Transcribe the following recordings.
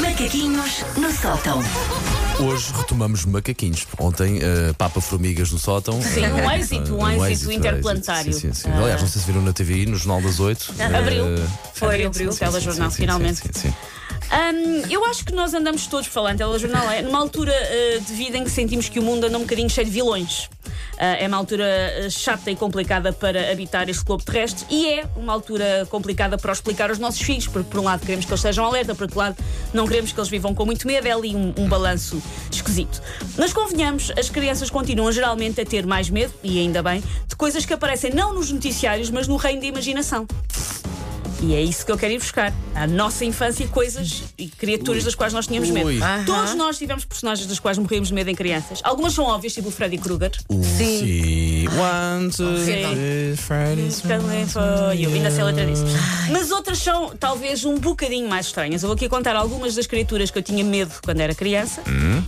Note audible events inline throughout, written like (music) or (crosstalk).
Macaquinhos no sótão. Hoje retomamos macaquinhos. Ontem, uh, Papa Formigas no sótão. Sim, um Eh, êxito, um um êxito êxito, interplanetário. Sim, sim, sim. Ah. Aliás, não sei se viram na TVI, no Jornal das Oito. (laughs) Abriu. Eh, Foi, abriu o sim, telejornal, sim, sim, finalmente. Sim, sim, sim. Hum, eu acho que nós andamos todos falando, telejornal é numa altura uh, de vida em que sentimos que o mundo anda um bocadinho cheio de vilões. Uh, é uma altura uh, chata e complicada para habitar este globo terrestre e é uma altura complicada para explicar aos nossos filhos, porque por um lado queremos que eles estejam alerta, por outro lado não queremos que eles vivam com muito medo, é ali um, um balanço esquisito. Mas convenhamos, as crianças continuam geralmente a ter mais medo, e ainda bem, de coisas que aparecem não nos noticiários, mas no reino da imaginação. E é isso que eu quero ir buscar. A nossa infância, coisas e criaturas das quais nós tínhamos medo. Ui. Todos nós tivemos personagens das quais morríamos de medo em crianças. Algumas são óbvias, tipo o Freddy Krueger. Sim. One, two, Sim. three, Friday's Também foi. Eu ainda sei a letra disso. Mas outras são talvez um bocadinho mais estranhas. Eu vou aqui contar algumas das criaturas que eu tinha medo quando era criança.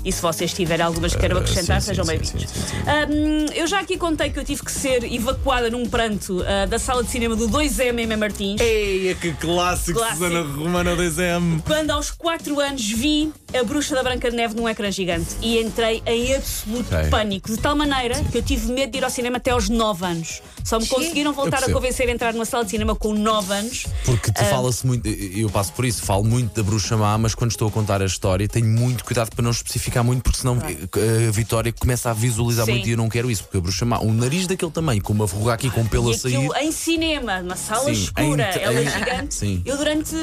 E se vocês tiverem algumas que queiram acrescentar, Hum. sim, sejam sim, bem-vindos. sim, sim, sim. Hum, eu já aqui contei que eu tive que ser evacuada num pranto ah, da sala de cinema do 2M em Martins. Ei, que clássico, Clássico. Susana Romana 2M. Quando aos 4 anos vi a Bruxa da Branca de Neve num ecrã gigante e entrei em absoluto Ok. pânico, de tal maneira que eu tive medo de ir ao cinema até aos 9 anos. Só me conseguiram voltar a convencer a entrar numa sala de cinema com 9 anos. Porque Ah. te fala-se muito, eu passo por isso, falo muito da bruxa má, mas quando estou a contar a história tenho muito cuidado para não especificar muito, porque senão eh, a Vitória começa a visualizar Sim. muito e eu não quero isso, porque a bruxa má, um nariz daquele tamanho, com uma verruga aqui com pelo E a sair. em cinema, numa sala Sim, escura, em- ela é gigante. Sim. Eu durante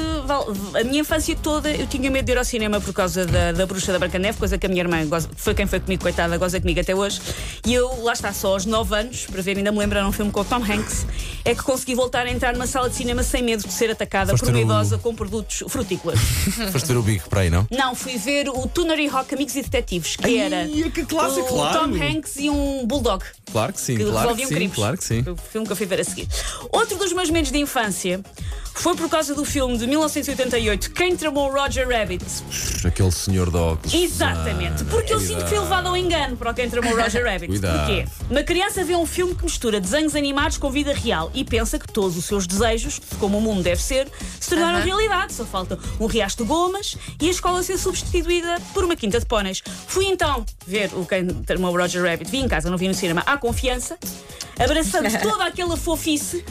a minha infância toda eu tinha medo de ir ao cinema por causa da, da bruxa da Branca Neve, coisa que a minha irmã goza- foi quem foi comigo, coitada, goza comigo até hoje. E eu, lá está, só aos 9 anos, para ver, ainda me lembro, era um filme com o Tom Hanks, é que consegui voltar a entrar numa sala de cinema sem medo de ser atacada Foste por uma ver o- idosa com produtos frutícolas. (laughs) Foste ver o bico para aí, não? Não, fui ver o Tunnery Rock Amigos e Detetives, que era Ai, que clássico, o claro. Tom Hanks e um bulldog Claro que sim, que claro que sim, crimes. claro que sim. O filme que eu fui ver a seguir. Outro dos meus medos de infância foi por causa do filme de 1988, Quem Tramou Roger Rabbit. Aquele senhor de óculos. Exatamente, porque eu sinto que fui levado ao engano para o Quem Tramou Roger (laughs) Rabbit. Cuidado. Porquê? Uma criança vê um filme que mistura desenhos animados com vida real e pensa que todos os seus desejos, como o mundo deve ser, se tornaram realidade. Só falta um riacho de gomas e a escola ser substituída por uma quinta de póneis. Fui então ver o Quem Tramou Roger Rabbit, vi em casa, não vi no cinema, à confiança, abraçando (laughs) toda aquela fofice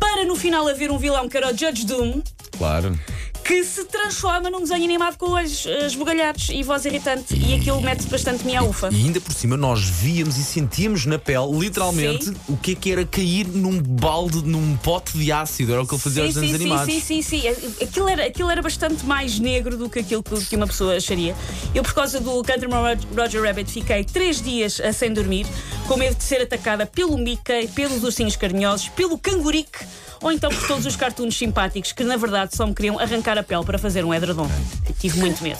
para no final haver um vilão que era o Judge Doom Claro. que se transforma num desenho animado com olhos eh, esbugalhados e voz irritante e aquilo mete bastante minha ufa. E ainda por cima nós víamos e sentíamos na pele, literalmente, Sim. o que é que era cair num balde, num pote de ácido. Era o que ele fazia aos sim, desenhos sim, animados. sim, sim, sim, sim. Aquilo era, aquilo era bastante mais negro do que aquilo que, que uma pessoa acharia. Eu, por causa do Countryman Roger Rabbit, fiquei três dias sem dormir, com medo de ser atacada pelo Mickey, pelos ursinhos carinhosos, pelo cangurique ou então por todos os cartoons simpáticos que, na verdade, só me queriam arrancar a pele para fazer um edredom. Tive muito medo.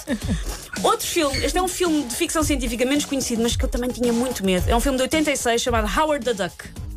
Outro filme, este é um filme de ficção científica menos conhecido, mas que eu também tinha muito medo. É um filme de 86 chamado Howard the Duck.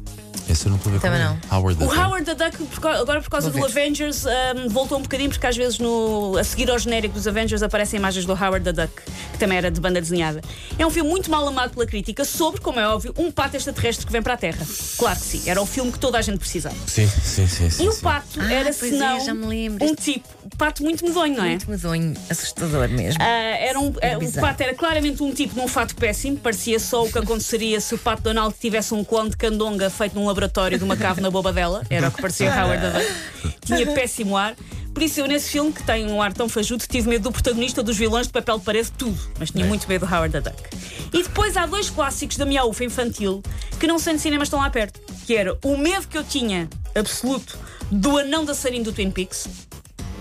Não estou a ver Também é. Howard the O Duck. Howard the Duck, por agora por causa Vou do ver. Avengers, um, voltou um bocadinho, porque às vezes no, a seguir ao genérico dos Avengers aparecem imagens do Howard the Duck, que também era de banda desenhada. É um filme muito mal amado pela crítica sobre, como é óbvio, um pato extraterrestre que vem para a Terra. Claro que sim, era o filme que toda a gente precisava. Sim, sim, sim. sim, E o sim. pato Ah, era, pois senão, é, já me lembro. um tipo, pato muito medonho, não é? Muito medonho, assustador mesmo. Ah, era um, eh, o bizarro. pato era claramente um tipo num fato péssimo, parecia só o que aconteceria se o pato Donald tivesse um clone de candonga feito num laboratório de uma cave na boba dela, era o que parecia Howard the Duck. Tinha péssimo ar. Por isso, eu nesse filme, que tem um ar tão fajuto, tive medo do protagonista, dos vilões, de papel de parede, tudo. Mas tinha muito medo do Howard the Duck. E depois há dois clássicos da minha ufa infantil que não sendo cinemas estão lá perto. Que era o medo que eu tinha, absoluto, do anão dançarino do Twin Peaks.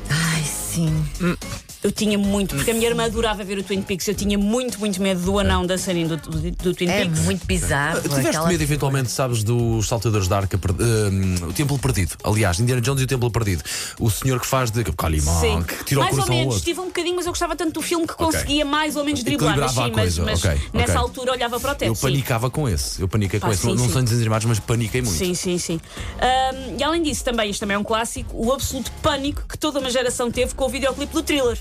Ai, sim. Eu tinha muito, porque a minha irmã adorava ver o Twin Peaks. Eu tinha muito, muito medo do anão dançarino do, do, do Twin É Peaks. muito bizarro. Tiveste aquela- medo, eventualmente, sabes, dos saltadores da arca, per- hum, o Templo Perdido. Aliás, Indiana Jones e o Templo Perdido. O senhor que faz de Calimão, Sim, que tira o mais ou coração ao menos, tive um bocadinho, mas eu gostava tanto do filme que conseguia mais ou menos driblar. Mas sim, mas, mas ok, nessa ok. altura olhava para o teto. Eu sim. panicava com esse. Eu paniquei com Pá, esse. sim, não não sim. são desenhos animados, mas paniquei muito. Sim, sim, sim. Ahm, e além disso, também, isto também é um clássico, o absoluto pânico que toda uma geração teve com o videoclipe do thriller.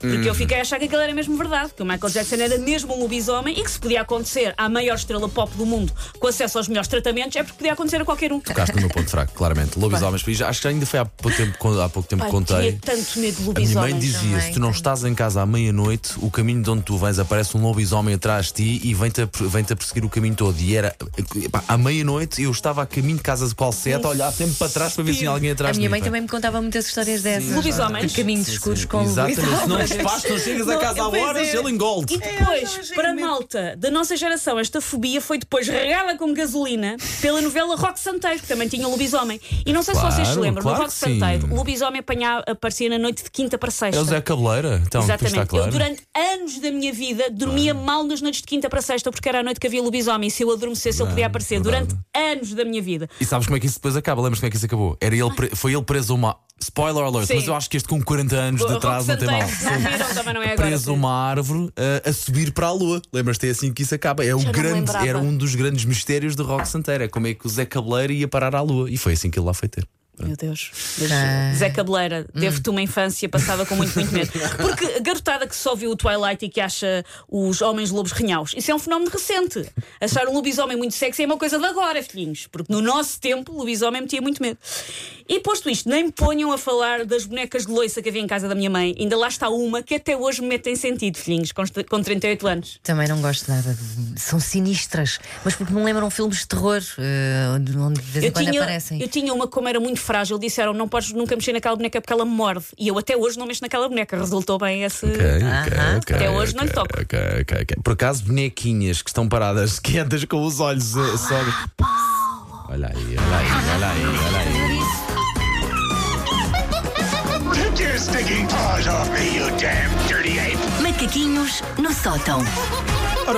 Porque eu fiquei a achar que aquilo era mesmo verdade, que o Michael Jackson era mesmo um lobisomem e que se podia acontecer à maior estrela pop do mundo com acesso aos melhores tratamentos, é porque podia acontecer a qualquer um. Tocaste no meu ponto fraco, claramente. Lobisomens, acho que ainda foi há pouco tempo, há pouco tempo que Pai, contei. tinha tanto medo de A minha lobisomens. mãe dizia: também se tu não estás em casa à meia-noite, o caminho de onde tu vens aparece um lobisomem atrás de ti e vem-te a, vem-te a perseguir o caminho todo. E era epá, à meia-noite eu estava a caminho de casa de qual seta, a olhar sempre para trás para ver se tinha alguém A atrás de minha mim. mãe pá. também me contava muitas histórias dessas. Lobisomens? De caminhos escuros com Exatamente, despacho, não chegas a casa à pois horas, é. ele engolde. E depois, para a malta da nossa geração, esta fobia foi depois regada com gasolina pela novela Rock Santeiro, que também tinha lobisomem. E não sei se vocês se Claro, lembram, claro no Rock que sim. Santeiro, o lobisomem aparecia na noite de quinta para sexta. É o Zé Cabeleira. Então, depois está Exatamente. claro. Eu, durante anos da minha vida, dormia mal nas noites de quinta para sexta, porque era a noite que havia lobisomem. E se eu adormecesse, ele podia aparecer. verdade. Durante anos da minha vida. E sabes como é que isso depois acaba? Lembras como é que isso acabou? Era ele pre- Foi ele preso a uma. Spoiler alert, Sim. mas eu acho que este com 40 anos de atraso não tem mal. Não é preso uma árvore uh, a subir para a lua. Lembras-te? É assim que isso acaba. É o Já grande, era um dos grandes mistérios do Rock Santeiro. É como é que o Zé Cabeleira ia parar à lua. E foi assim que ele lá foi ter. Meu Deus. Mas, Ah. Zé Cabeleira, devo-te uma infância passada com muito, muito medo. (laughs) Porque a garotada que só viu o Twilight e que acha os homens lobos renhaus, isso é um fenómeno recente. Achar um lobisomem muito sexy é uma coisa de agora, filhinhos. Porque no nosso tempo, o lobisomem metia muito medo. E posto isto, nem me ponham a falar das bonecas de loiça que havia em casa da minha mãe. Ainda lá está uma que até hoje me mete em sentido, filhinhos, com com 38 anos. Também não gosto nada. de- São sinistras. Mas porque me lembram filmes de terror, eh, onde de vez em Eu quando tinha, aparecem. eu tinha uma, como era muito frágil, disseram não podes nunca mexer naquela boneca porque ela me morde. E eu até hoje não mexo naquela boneca. Resultou bem esse. Aham. Até hoje não lhe toco. Por acaso, bonequinhas que estão paradas (laughs) quietas com os olhos eh, só. Olha aí, olha aí, olha aí, olha aí. Macaquinhos no sótão. (laughs)